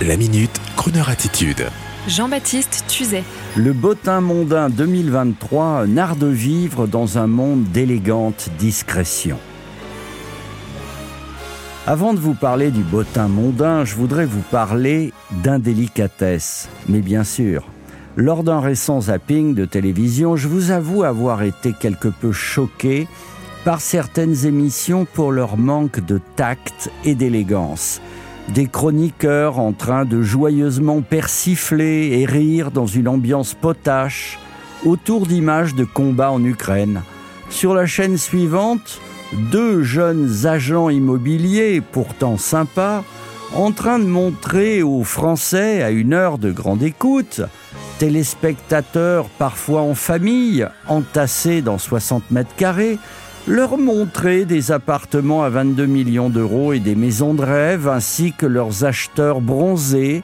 La minute, Kroneur attitude. Jean-Baptiste Tuzet. Le bottin mondain 2023, un art de vivre dans un monde d'élégante discrétion. Avant de vous parler du bottin mondain, je voudrais vous parler d'indélicatesse. Mais bien sûr, lors d'un récent zapping de télévision, je vous avoue avoir été quelque peu choqué par certaines émissions pour leur manque de tact et d'élégance des chroniqueurs en train de joyeusement persifler et rire dans une ambiance potache autour d'images de combats en Ukraine. Sur la chaîne suivante, deux jeunes agents immobiliers, pourtant sympas, en train de montrer aux Français, à une heure de grande écoute, téléspectateurs parfois en famille, entassés dans 60 mètres carrés, leur montrer des appartements à 22 millions d'euros et des maisons de rêve, ainsi que leurs acheteurs bronzés,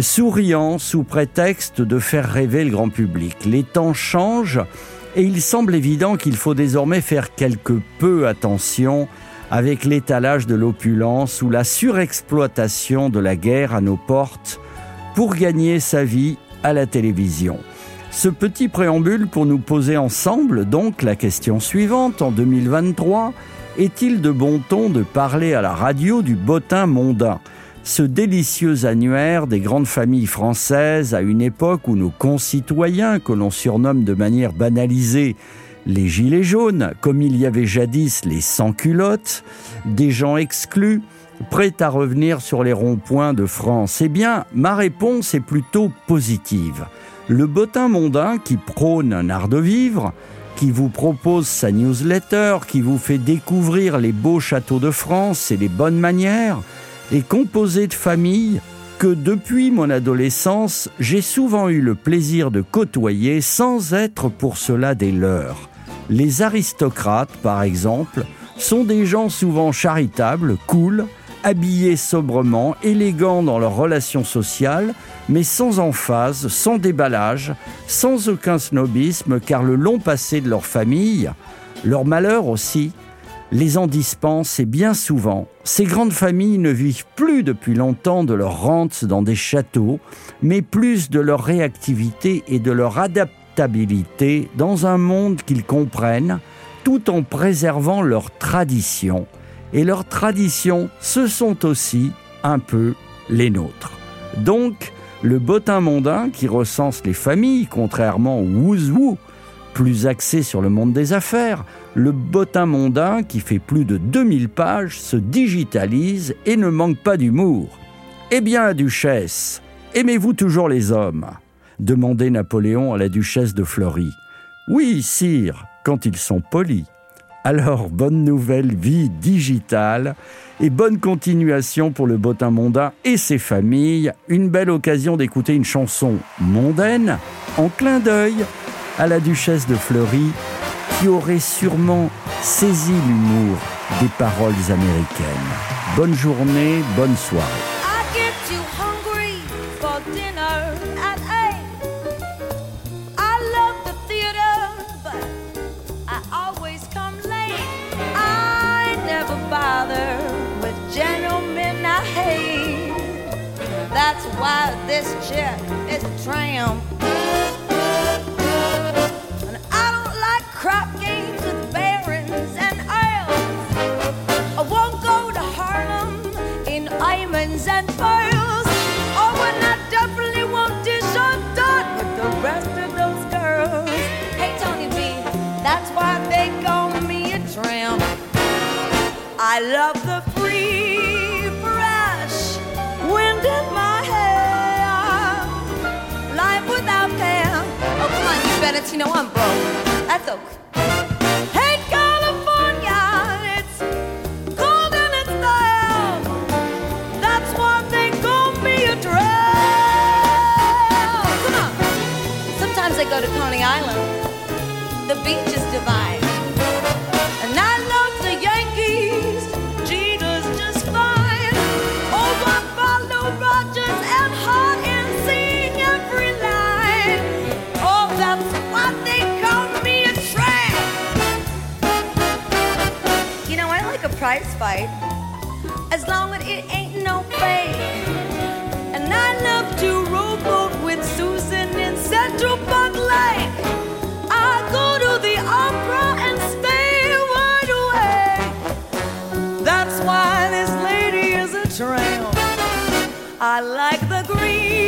souriant sous prétexte de faire rêver le grand public. Les temps changent et il semble évident qu'il faut désormais faire quelque peu attention avec l'étalage de l'opulence ou la surexploitation de la guerre à nos portes pour gagner sa vie à la télévision. Ce petit préambule pour nous poser ensemble donc la question suivante en 2023. Est-il de bon ton de parler à la radio du bottin mondain ce délicieux annuaire des grandes familles françaises à une époque où nos concitoyens, que l'on surnomme de manière banalisée les gilets jaunes, comme il y avait jadis les sans-culottes, des gens exclus, prêts à revenir sur les ronds-points de France Eh bien, ma réponse est plutôt positive. Le bottin mondain qui prône un art de vivre, qui vous propose sa newsletter, qui vous fait découvrir les beaux châteaux de France et les bonnes manières, est composé de familles que depuis mon adolescence, j'ai souvent eu le plaisir de côtoyer sans être pour cela des leurs. Les aristocrates, par exemple, sont des gens souvent charitables, cool, habillés sobrement, élégants dans leurs relations sociales, mais sans emphase, sans déballage, sans aucun snobisme, car le long passé de leur famille, leur malheur aussi, les en dispense et bien souvent, ces grandes familles ne vivent plus depuis longtemps de leur rente dans des châteaux, mais plus de leur réactivité et de leur adaptabilité dans un monde qu'ils comprennent, tout en préservant leurs traditions et leurs traditions, ce sont aussi un peu les nôtres. Donc, le bottin mondain qui recense les familles, contrairement au wouzou, plus axé sur le monde des affaires, le bottin mondain qui fait plus de 2000 pages se digitalise et ne manque pas d'humour. Eh bien, duchesse, aimez-vous toujours les hommes? demandait Napoléon à la duchesse de Flory. Oui, sire, quand ils sont polis. Alors, bonne nouvelle vie digitale et bonne continuation pour le bottin mondain et ses familles. Une belle occasion d'écouter une chanson mondaine en clin d'œil à la duchesse de Fleury qui aurait sûrement saisi l'humour des paroles américaines. Bonne journée, bonne soirée. That's why this chick is a tramp. And I don't like crap games with barons and earls. I won't go to Harlem in diamonds and pearls. Oh, and I definitely won't dish or dot with the rest of those girls. Hey, Tony B, that's why they call me a tramp. I love the you know I'm broke. That's okay. Hey, California, it's cold and it's. That's why they call me a trail. Come on. Sometimes I go to Coney Island. The beach is divine. fight as long as it ain't no fake. And I love to rowboat with Susan in Central Park Lake. I go to the opera and stay wide awake. That's why this lady is a tramp. I like the green.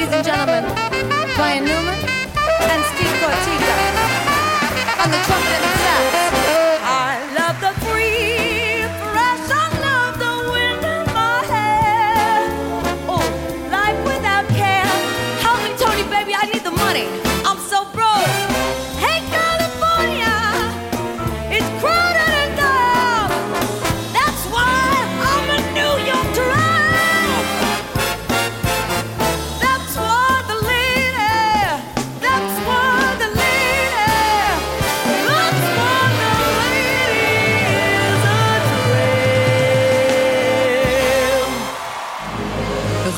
ladies and gentlemen, Brian Newman and Steve Cortico.